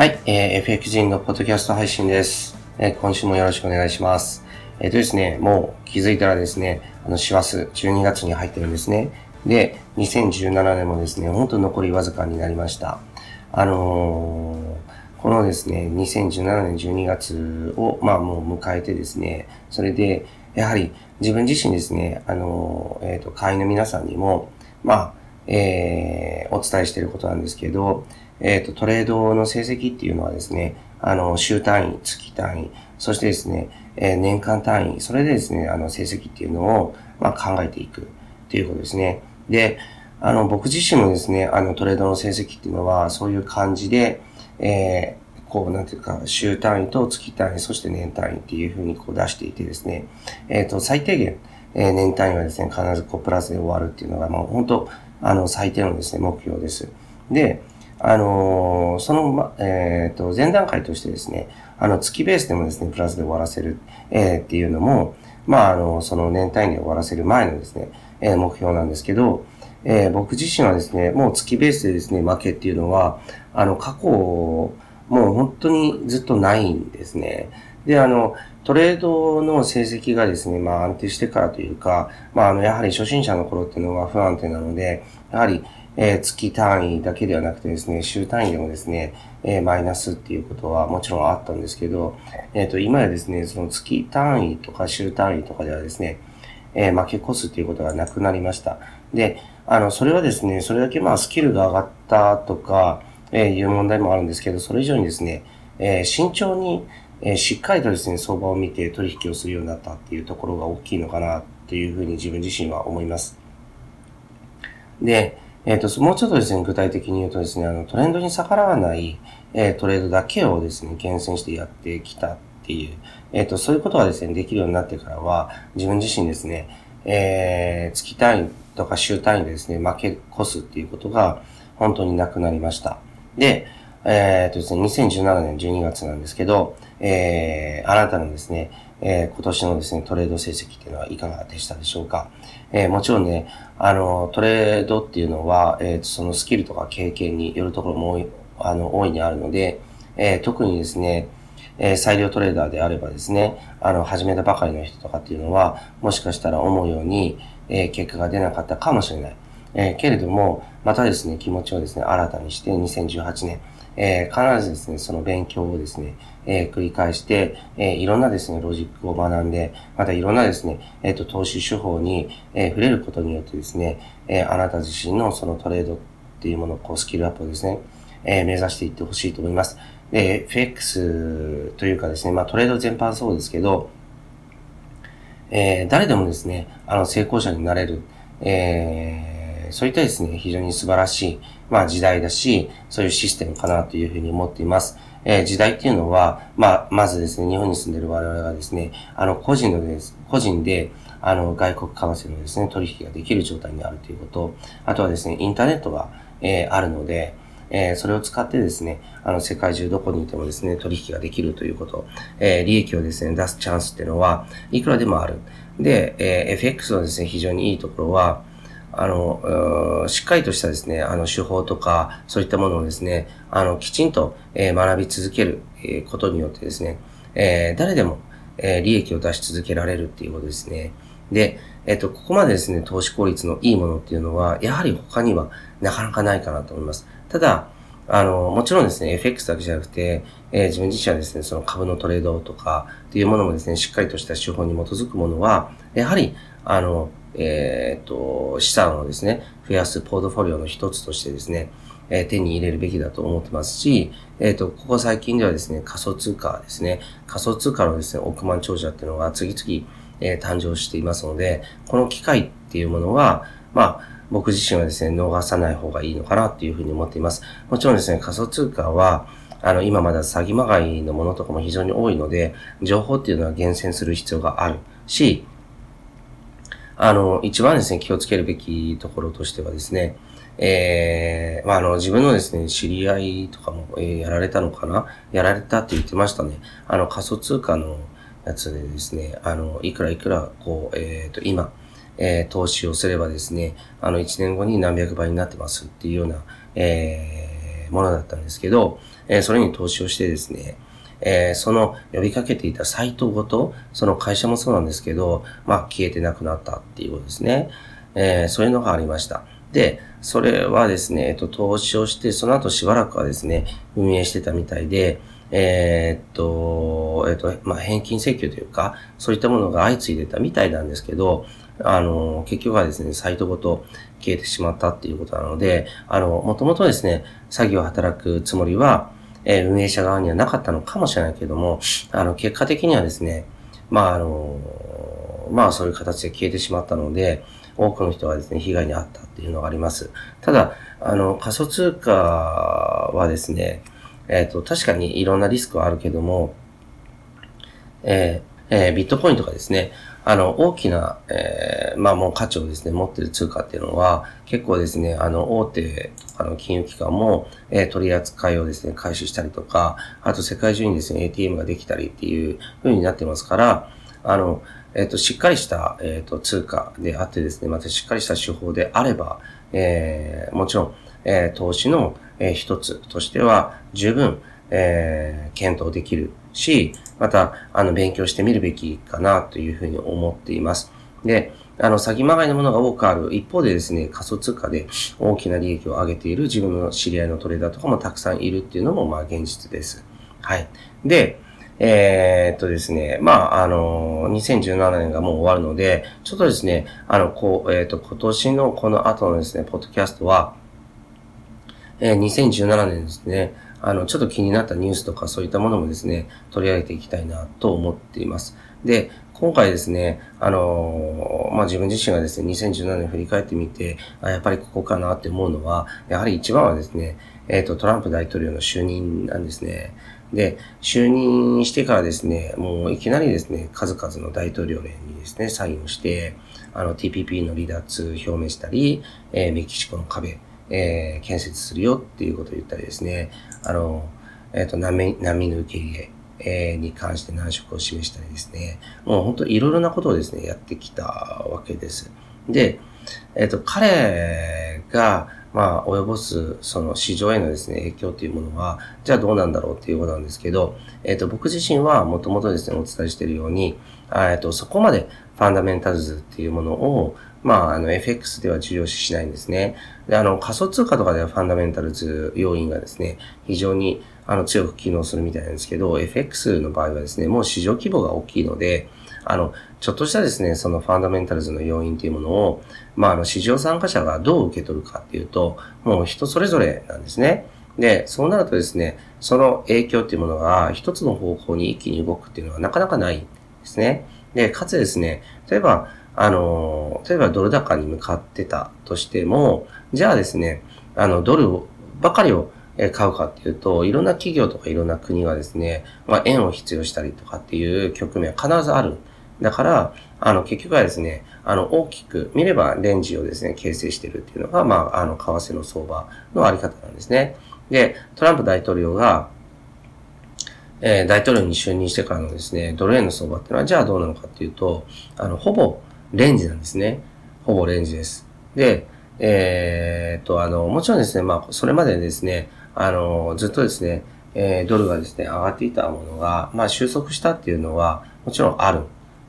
はい、えー、FX 人のポッドキャスト配信です。えー今週もよろしくお願いします。えっ、とですね、もう気づいたらですね、あの、師走、12月に入ってるんですね。で、2017年もですね、本当残りわずかになりました。あのーこのですね、2017年12月を、まあもう迎えてですね、それで、やはり自分自身ですね、あの、えっ、と、会員の皆さんにも、まあ、えーお伝えしていることなんですけど、えっ、と、トレードの成績っていうのはですね、あの、週単位、月単位、そしてですね、えー年間単位、それでですね、あの、成績っていうのを、まあ、考えていくっていうことですね。で、あの、僕自身もですね、あの、トレードの成績っていうのは、そういう感じで、えーこう、なんていうか、週単位と月単位、そして年単位っていうふうにこう出していてですね、えっ、と、最低限、えー年単位はですね、必ずこう、プラスで終わるっていうのが、もう本当、あの、最低のですね、目標です。で、あのその、ま、えっ、と、前段階としてですね、あの、月ベースでもですね、プラスで終わらせる、えーっていうのも、まあ、あの、その年単位で終わらせる前のですね、えー目標なんですけど、えー僕自身はですね、もう月ベースでですね、負けっていうのは、あの、過去、もう本当にずっとないんですね。で、あの、トレードの成績がですね、まあ安定してからというか、まああの、やはり初心者の頃っていうのは不安定なので、やはり、えー月単位だけではなくてですね、週単位でもですね、えーマイナスっていうことはもちろんあったんですけど、えっ、と、今やですね、その月単位とか週単位とかではですね、え負け越すっていうことがなくなりました。で、あの、それはですね、それだけまあスキルが上がったとか、えいう問題もあるんですけど、それ以上にですね、え慎重に、えしっかりとですね、相場を見て取引をするようになったっていうところが大きいのかなっていうふうに自分自身は思います。で、えっ、と、もうちょっとですね、具体的に言うとですね、あの、トレンドに逆らわない、えートレードだけをですね、厳選してやってきたっていう、えっ、と、そういうことがですね、できるようになってからは、自分自身ですね、えー月単位とか週単位でですね、負け越すっていうことが本当になくなりました。で、えっ、とですね、2017年12月なんですけど、えーあなたのですね、えー今年のですね、トレード成績っていうのはいかがでしたでしょうか？えーもちろんね、あの、トレードっていうのは、えーそのスキルとか経験によるところも多い、あの、大いにあるので、えー特にですね、えー裁量トレーダーであればですね、あの、始めたばかりの人とかっていうのは、もしかしたら思うように、えー結果が出なかったかもしれない。えーけれども、またですね、気持ちをですね、新たにして2018年、えー必ずですね、その勉強をですね、えー繰り返して、えーいろんなですね、ロジックを学んで、またいろんなですね、えっ、と、投資手法に、え触れることによってですね、えあなた自身のそのトレードっていうものを、こう、スキルアップをですね、え目指していってほしいと思います。で、FX というかですね、まあトレード全般そうですけど、え誰でもですね、あの、成功者になれる、えそういったですね、非常に素晴らしい、まあ時代だし、そういうシステムかなというふうに思っています。えー時代っていうのは、まあ、まずですね、日本に住んでる我々がですね、あの、個人のです、個人で、あの、外国為替のですね、取引ができる状態にあるということ、あとはですね、インターネットが、えーあるので、えーそれを使ってですね、あの、世界中どこにいてもですね、取引ができるということ、えー利益をですね、出すチャンスっていうのは、いくらでもある。で、えー FX のですね、非常にいいところは、あの、うしっかりとしたですね、あの、手法とか、そういったものをですね、あの、きちんと、えー学び続ける、えーことによってですね、えー誰でも、え利益を出し続けられるっていうことですね。で、えっ、と、ここまでですね、投資効率のいいものっていうのは、やはり他にはなかなかないかなと思います。ただ、あの、もちろんですね、FX だけじゃなくて、えー自分自身はですね、その株のトレードとかっていうものもですね、しっかりとした手法に基づくものは、やはり、あの、えっ、と、資産をですね、増やすポートフォリオの一つとしてですね、えー手に入れるべきだと思ってますし、えっ、と、ここ最近ではですね、仮想通貨ですね、仮想通貨のですね、億万長者っていうのが次々、えー誕生していますので、この機会っていうものは、まあ、僕自身はですね、逃さない方がいいのかなっていうふうに思っています。もちろんですね、仮想通貨は、あの、今まだ詐欺まがいのものとかも非常に多いので、情報っていうのは厳選する必要があるし、あの、一番ですね、気をつけるべきところとしてはですね、えー、まあ、あの、自分のですね、知り合いとかも、えーやられたのかな？やられたって言ってましたね。あの、仮想通貨のやつでですね、あの、いくらいくら、こう、えっ、と、今、えー投資をすればですね、あの、1年後に何百倍になってますっていうような、えーー、ものだったんですけど、えー、それに投資をしてですね、えー、その呼びかけていたサイトごと、その会社もそうなんですけど、まあ消えてなくなったっていうことですね。えー、そういうのがありました。で、それはですね、えっと、投資をして、その後しばらくはですね、運営してたみたいで、えー、っと、えっと、まあ、返金請求というか、そういったものが相次いでたみたいなんですけど、あの、結局はですね、サイトごと消えてしまったっていうことなので、あの、もともとですね、詐欺を働くつもりは、えー、運営者側にはなかったのかもしれないけども、あの、結果的にはですね、まあ、あの、まあ、そういう形で消えてしまったので、多くの人がですね、被害に遭ったっていうのがあります。ただ、あの、仮想通貨はですね、えっ、ー、と、確かにいろんなリスクはあるけども、えー、えー、ビットコインとかですね、あの、大きな、えー、まあもう価値をですね、持ってる通貨っていうのは、結構ですね、あの、大手、あの、金融機関も、えー、取り扱いをですね、回収したりとか、あと世界中にですね、ATM ができたりっていう風になってますから、あの、えっ、ー、と、しっかりした、えっ、ー、と、通貨であってですね、またしっかりした手法であれば、えー、もちろん、えー、投資の、えー、一つとしては、十分、えー、検討できるし、また、あの、勉強してみるべきかなというふうに思っています。で、あの、詐欺まがいのものが多くある。一方でですね、仮想通貨で大きな利益を上げている自分の知り合いのトレーダーとかもたくさんいるっていうのも、まあ、現実です。はい。で、えー、っとですね、まあ、あの、2017年がもう終わるので、ちょっとですね、あの、こう、えー、っと、今年のこの後のですね、ポッドキャストは、えー、2017年ですね、あの、ちょっと気になったニュースとかそういったものもですね、取り上げていきたいなと思っています。で、今回ですね、あのまあ、自分自身がですね、2017年振り返ってみて、あやっぱりここかなって思うのは、やはり一番はですね、えっ、ー、と、トランプ大統領の就任なんですね。で、就任してからですね、もういきなりですね、数々の大統領連にですね、サインをして、あの TPP の離脱表明したり、えー、メキシコの壁、えー、建設するよっていうことを言ったりですね、あの、えっ、ー、と、難民の受け入れ、え、に関して難色を示したりですね、もう本当いろいろなことをですね、やってきたわけです。で、えっ、ー、と、彼が、まあ、及ぼす、その市場へのですね、影響というものは、じゃあどうなんだろうっていうことなんですけど、えっ、ー、と、僕自身はもともとですね、お伝えしているように、えっ、と、そこまでファンダメンタルズっていうものを、まあ、あの、FX では重要視しないんですね。で、あの、仮想通貨とかではファンダメンタルズ要因がですね、非常に、あの、強く機能するみたいなんですけど、FX の場合はですね、もう市場規模が大きいので、あの、ちょっとしたですね、そのファンダメンタルズの要因というものを、まあ、あの、市場参加者がどう受け取るかっていうと、もう人それぞれなんですね。で、そうなるとですね、その影響っていうものが一つの方向に一気に動くっていうのはなかなかないんですね。で、かつですね、例えば、あの、例えばドル高に向かってたとしても、じゃあですね、あの、ドルばかりを買うかっていうと、いろんな企業とかいろんな国がですね、まあ、円を必要したりとかっていう局面は必ずある。だから、あの、結局はですね、あの、大きく見ればレンジをですね、形成してるっていうのが、まあ、あの、為替の相場のあり方なんですね。で、トランプ大統領が、えー、大統領に就任してからのですね、ドル円の相場っていうのは、じゃあどうなのかっていうと、あの、ほぼレンジなんですね。ほぼレンジです。で、えー、っと、あの、もちろんですね、まあ、それまでですね、あの、ずっとですね、えー、ドルがですね、上がっていたものが、まあ、収束したっていうのは、もちろんある。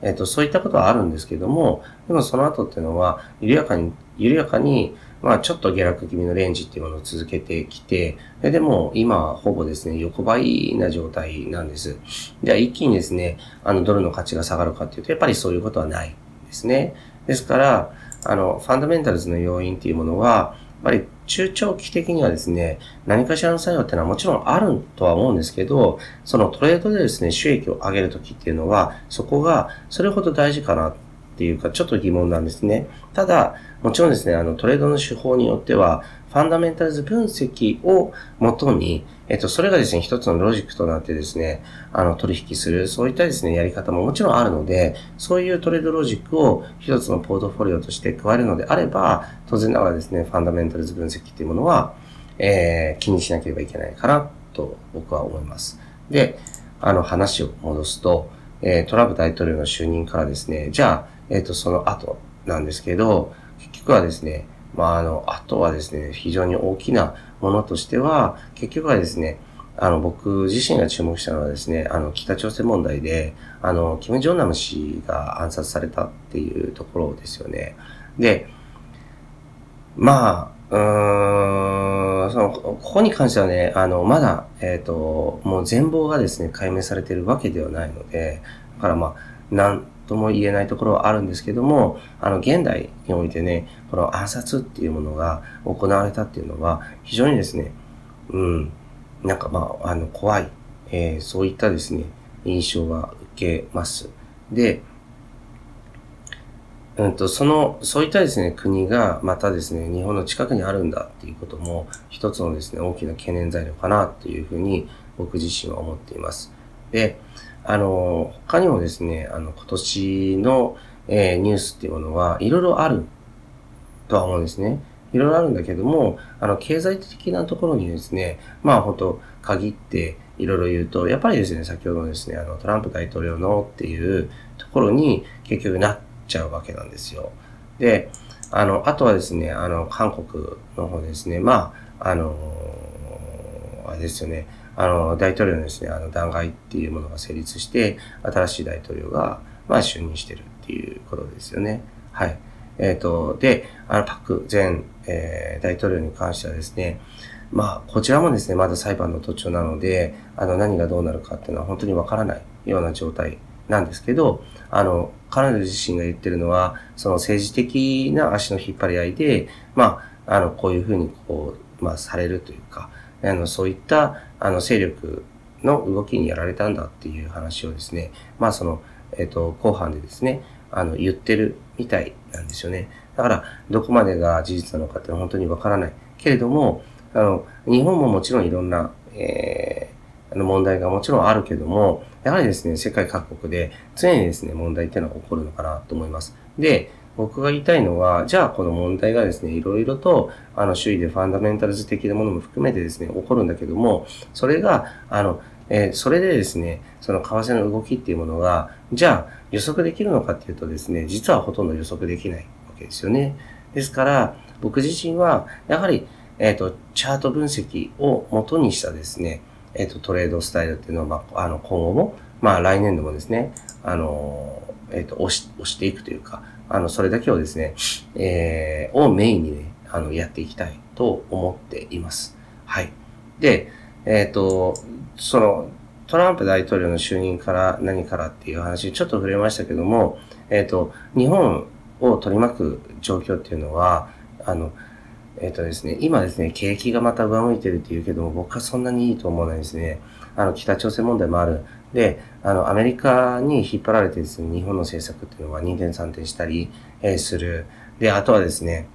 えっ、と、そういったことはあるんですけども、でもその後っていうのは、緩やかに、緩やかに、まあちょっと下落気味のレンジっていうものを続けてきて、でも今はほぼですね、横ばいな状態なんです。じゃあ一気にですね、あのドルの価値が下がるかっていうと、やっぱりそういうことはないですね。ですから、あの、ファンダメンタルズの要因っていうものは、やっぱり中長期的にはですね、何かしらの作用っていうのはもちろんあるとは思うんですけど、そのトレードでですね、収益を上げるときっていうのは、そこがそれほど大事かなっていうか、ちょっと疑問なんですね。ただ、もちろんですね、あの、トレードの手法によっては、ファンダメンタルズ分析をもとに、えっと、それがですね、一つのロジックとなってですね、あの、取引する、そういったですね、やり方ももちろんあるので、そういうトレードロジックを一つのポートフォリオとして加えるのであれば、当然ながらですね、ファンダメンタルズ分析っていうものは、えー、気にしなければいけないかな、と僕は思います。で、あの、話を戻すと、えー、トランプ大統領の就任からですね、じゃあ、えっ、ー、と、その後なんですけど、結局はですね、まあ、あの、あとはですね、非常に大きなものとしては、結局はですね、あの、僕自身が注目したのはですね、あの、北朝鮮問題で、あの、キム・ジョンナム氏が暗殺されたっていうところですよね。で、まあ、うーん、その、ここに関してはね、あの、まだ、えっ、ー、と、もう全貌がですね、解明されてるわけではないので、だからまあ、なんとも言えないところはあるんですけども、あの、現代においてね、この暗殺っていうものが行われたっていうのは、非常にですね、うん、なんかまあ、あの、怖い、えー、そういったですね、印象は受けます。で、うんと、その、そういったですね、国がまたですね、日本の近くにあるんだっていうことも、一つのですね、大きな懸念材料かなというふうに、僕自身は思っています。で、あの、他にもですね、あの、今年の、えー、ニュースっていうものは、いろいろあるとは思うんですね。いろいろあるんだけども、あの、経済的なところにですね、まあ本当限っていろいろ言うと、やっぱりですね、先ほどのですね、あの、トランプ大統領のっていうところに結局なっちゃうわけなんですよ。で、あの、あとはですね、あの、韓国の方ですね、まあ、あの、あれですよね、あの、大統領のですね、あの、弾劾っていうものが成立して、新しい大統領が、まあ、就任してるっていうことですよね。はい。えっ、ー、と、で、あの、パク前、えー、大統領に関してはですね、まあ、こちらもですね、まだ裁判の途中なので、あの、何がどうなるかっていうのは本当にわからないような状態なんですけど、あの、彼女自身が言ってるのは、その政治的な足の引っ張り合いで、まあ、あの、こういうふうに、こう、まあ、されるというか、あの、そういった、あの、勢力の動きにやられたんだっていう話をですね、まあ、その、えっ、ー、と、後半でですね、あの、言ってるみたいなんですよね。だから、どこまでが事実なのかって本当にわからない。けれども、あの、日本ももちろんいろんな、えー、あの問題がもちろんあるけども、やはりですね、世界各国で常にですね、問題っていうのは起こるのかなと思います。で、僕が言いたいのは、じゃあこの問題がですね、いろいろと、あの、周囲でファンダメンタルズ的なものも含めてですね、起こるんだけども、それが、あの、えー、それでですね、その為替の動きっていうものが、じゃあ予測できるのかっていうとですね、実はほとんど予測できないわけですよね。ですから、僕自身は、やはり、えっ、ー、と、チャート分析を元にしたですね、えっ、ー、と、トレードスタイルっていうのは、まあ、あの、今後も、まあ、来年度もですね、あの、えっ、と、押し、押していくというか、あの、それだけをですね、えー、をメインにね、あの、やっていきたいと思っています。はい。で、えっ、と、その、トランプ大統領の就任から何からっていう話、ちょっと触れましたけども、えっ、ー、と、日本を取り巻く状況っていうのは、あの、えっ、とですね、今ですね、景気がまた上向いてるっていうけども、僕はそんなにいいと思わないですね。あの、北朝鮮問題もある。で、あの、アメリカに引っ張られてですね、日本の政策っていうのは2点3点したり、えー、する。で、あとはですね、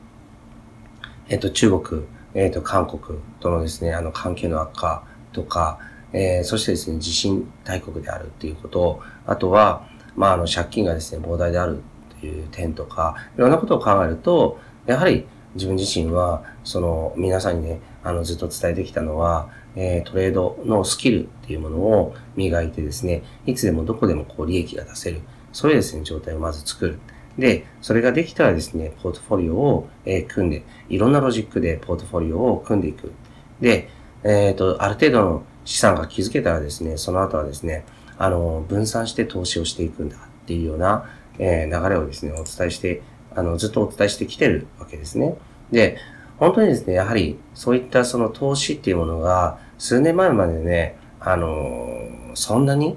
えっ、ー、と、中国、えっ、と、韓国とのですね、あの、関係の悪化とか、えー、そしてですね、地震大国であるっていうこと、あとは、まあ、あの、借金がですね、膨大であるっていう点とか、いろんなことを考えると、やはり自分自身は、その、皆さんにね、あの、ずっと伝えてきたのは、えー、トレードのスキルっていうものを磨いてですね、いつでもどこでもこう利益が出せる。そういうですね、状態をまず作る。で、それができたらですね、ポートフォリオを、えー、組んで、いろんなロジックでポートフォリオを組んでいく。で、えっ、ー、と、ある程度の資産が築けたらですね、その後はですね、あの、分散して投資をしていくんだっていうような、えー、流れをですね、お伝えして、あの、ずっとお伝えしてきてるわけですね。で、本当にですね、やはり、そういったその投資っていうものが、数年前までね、あの、そんなに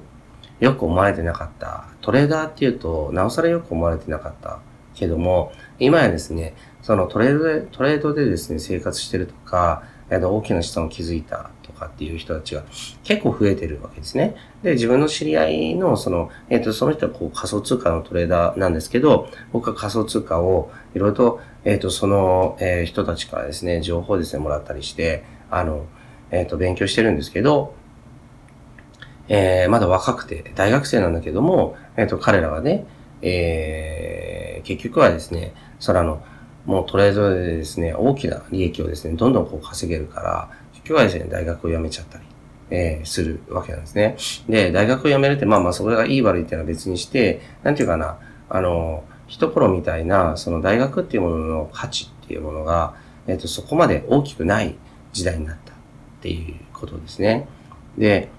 よく思われてなかった。トレーダーっていうと、なおさらよく思われてなかったけども、今やですね、そのトレードで、トレードでですね、生活してるとか、大きな資産を築いたとかっていう人たちが結構増えてるわけですね。で、自分の知り合いの、その、えっ、ー、と、その人はこう仮想通貨のトレーダーなんですけど、僕は仮想通貨をいろいろと、えっ、ー、と、その、えー、人たちからですね、情報ですね、もらったりして、あの、えっ、と、勉強してるんですけど、えー、まだ若くて、大学生なんだけども、えっ、と、彼らはね、えー、結局はですね、それあの、もうトレードでですね、大きな利益をですね、どんどんこう稼げるから、結局はですね、大学を辞めちゃったり、えー、するわけなんですね。で、大学を辞めるって、まあまあ、それがいい悪いっていうのは別にして、なんていうかな、あの、一頃みたいな、その大学っていうものの価値っていうものが、えっ、と、そこまで大きくない時代になったっていうことですね。で、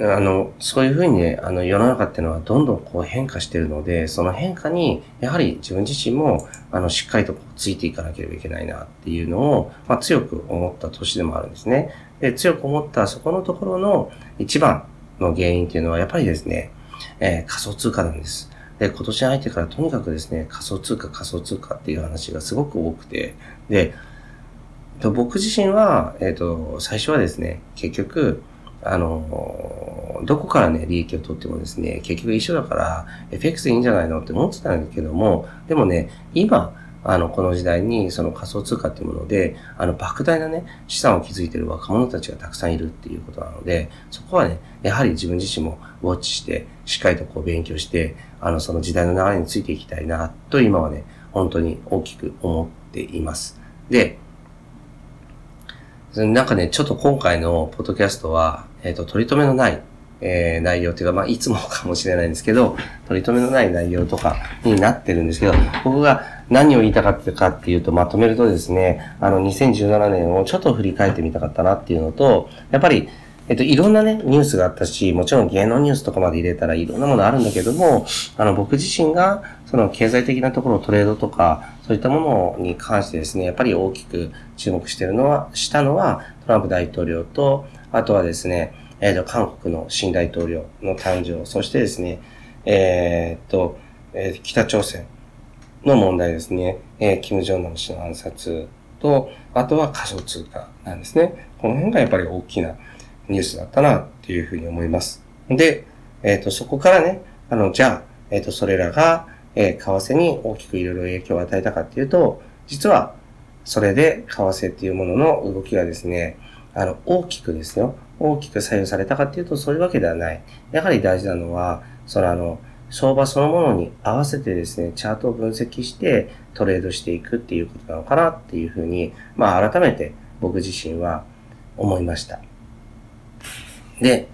あの、そういうふうにね、あの、世の中っていうのはどんどんこう変化してるので、その変化に、やはり自分自身も、あの、しっかりとついていかなければいけないなっていうのを、まあ、強く思った年でもあるんですね。で、強く思ったそこのところの一番の原因っていうのは、やっぱりですね、えー、仮想通貨なんです。で、今年入ってからとにかくですね、仮想通貨、仮想通貨っていう話がすごく多くて、で、僕自身は、えっ、ー、と、最初はですね、結局、あの、どこからね、利益を取ってもですね、結局一緒だから、FX でいいんじゃないのって思ってたんだけども、でもね、今、あの、この時代に、その仮想通貨っていうもので、あの、莫大なね、資産を築いている若者たちがたくさんいるっていうことなので、そこはね、やはり自分自身もウォッチして、しっかりとこう勉強して、あの、その時代の流れについていきたいな、と今はね、本当に大きく思っています。で、なんかね、ちょっと今回のポッドキャストは、えっ、ー、と、取り留めのない、えー、内容っていうか、まあ、いつもかもしれないんですけど、取り留めのない内容とかになってるんですけど、僕が何を言いたかったかっていうと、まとめるとですね、あの、2017年をちょっと振り返ってみたかったなっていうのと、やっぱり、えっと、いろんなね、ニュースがあったし、もちろん芸能ニュースとかまで入れたらいろんなものあるんだけども、あの、僕自身が、その経済的なところ、トレードとか、そういったものに関してですね、やっぱり大きく注目してるのは、したのは、トランプ大統領と、あとはですね、えっ、と、韓国の新大統領の誕生、そしてですね、えっ、と、えー、北朝鮮の問題ですね、えー、キム・ジョンナム氏の暗殺と、あとは仮想通貨なんですね。この辺がやっぱり大きなニュースだったなっていうふうに思います。で、えっ、ー、と、そこからね、あの、じゃあ、えっ、ー、と、それらが、え、為替に大きくいろいろ影響を与えたかっていうと、実は、それで為替っていうものの動きがですね、あの、大きくですよ、大きく左右されたかっていうと、そういうわけではない。やはり大事なのは、そのあの、相場そのものに合わせてですね、チャートを分析してトレードしていくっていうことなのかなっていうふうに、まあ改めて僕自身は思いました。で、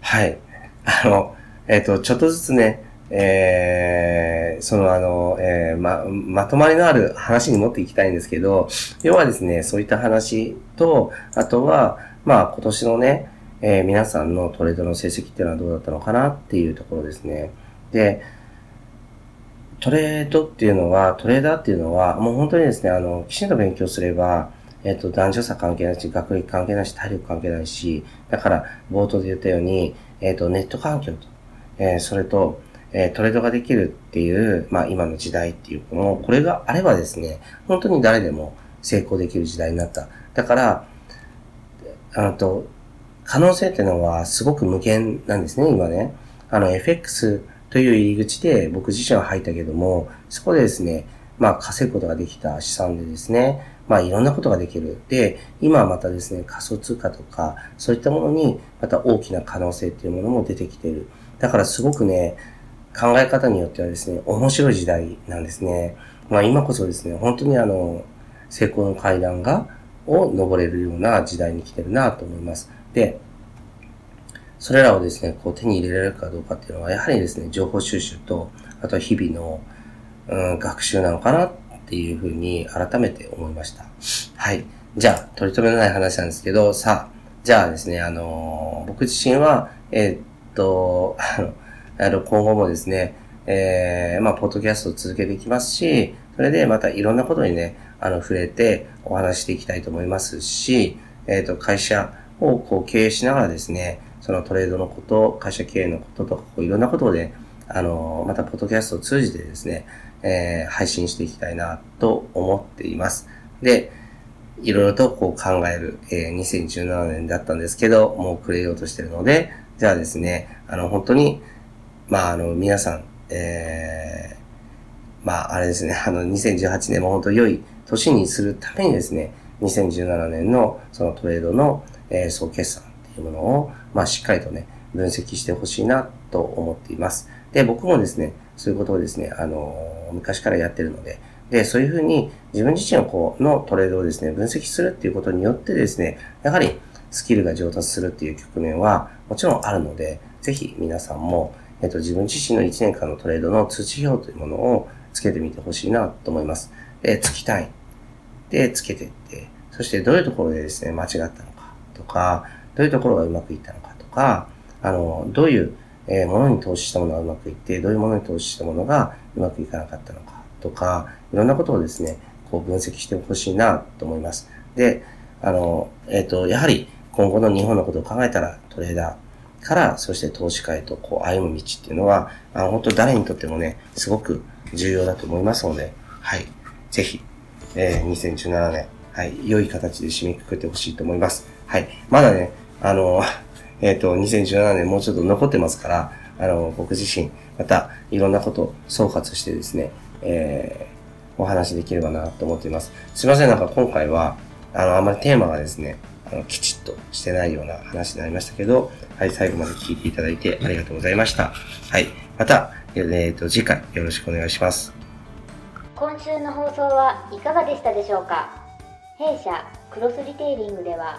はい。あの、えっ、ー、と、ちょっとずつね、えー、そのあの、えー、ま、まとまりのある話に持っていきたいんですけど、要はですね、そういった話と、あとは、まあ今年のね、えー、皆さんのトレードの成績っていうのはどうだったのかなっていうところですね。で、トレードっていうのは、トレーダーっていうのは、もう本当にですね、あの、きちんと勉強すれば、えっ、と、男女差関係ないし、学歴関係ないし、体力関係ないし、だから、冒頭で言ったように、えっ、と、ネット環境と、えー、それと、えー、トレードができるっていう、まあ、今の時代っていうこの、これがあればですね、本当に誰でも成功できる時代になった。だから、あと、可能性っていうのはすごく無限なんですね、今ね。あの、FX という入り口で僕自身は入ったけども、そこでですね、まあ稼ぐことができた資産でですね、まあいろんなことができる。で、今はまたですね、仮想通貨とか、そういったものにまた大きな可能性っていうものも出てきてる。だからすごくね、考え方によってはですね、面白い時代なんですね。まあ今こそですね、本当にあの、成功の階段が、を登れるような時代に来てるなと思います。で、それらをですね、こう手に入れられるかどうかっていうのは、やはりですね、情報収集と、あと日々の、うん、学習なのかなっっていうふうに改めて思いました。はい。じゃあ、取り留めのない話なんですけど、さあ、じゃあですね、あのー、僕自身は、えー、っと、あの、今後もですね、えー、まあ、ポッドキャストを続けていきますし、それでまたいろんなことにね、あの、触れてお話していきたいと思いますし、えっ、と、会社をこう経営しながらですね、そのトレードのこと、会社経営のこととか、こういろんなことで、あの、またポッドキャストを通じてですね、えー、配信していきたいなと思っています。で、いろいろとこう考える、えー、2017年だったんですけど、もう暮れようとしてるので、じゃあですね、あの、本当に、まあ、あの、皆さん、えー、まあ、あれですね、あの、2018年も本当良い年にするためにですね、2017年のそのトレードの、えー、総決算っていうものを、まあ、しっかりとね、分析してほしいなと思っています。で、僕もですね、そういうことをですね、あの、昔からやってるので、で、そういうふうに自分自身のこう、のトレードをですね、分析するっていうことによってですね、やはりスキルが上達するっていう局面はもちろんあるので、ぜひ皆さんも、えっと、自分自身の1年間のトレードの通知表というものをつけてみてほしいなと思います。で、つきたい。で、つけてって、そしてどういうところでですね、間違ったのかとか、どういうところがうまくいったのかとか、あの、どういう、えー、ものに投資したものがうまくいって、どういうものに投資したものがうまくいかなかったのかとか、いろんなことをですね、こう分析してほしいなと思います。で、あの、えっ、ー、と、やはり今後の日本のことを考えたらトレーダーから、そして投資家へとこう歩む道っていうのは、あの本当誰にとってもね、すごく重要だと思いますので、はい。ぜひ、えー、2017年、はい、良い形で締めくくってほしいと思います。はい。まだね、あの、えっ、ー、と、2017年もうちょっと残ってますから、あの、僕自身、また、いろんなことを総括してですね、えー、お話できればなと思っています。すいません、なんか今回は、あの、あんまりテーマがですね、あの、きちっとしてないような話になりましたけど、はい、最後まで聞いていただいてありがとうございました。はい、また、えっ、ー、と、次回よろしくお願いします。今週の放送はいかがでしたでしょうか？弊社クロスリテイリングでは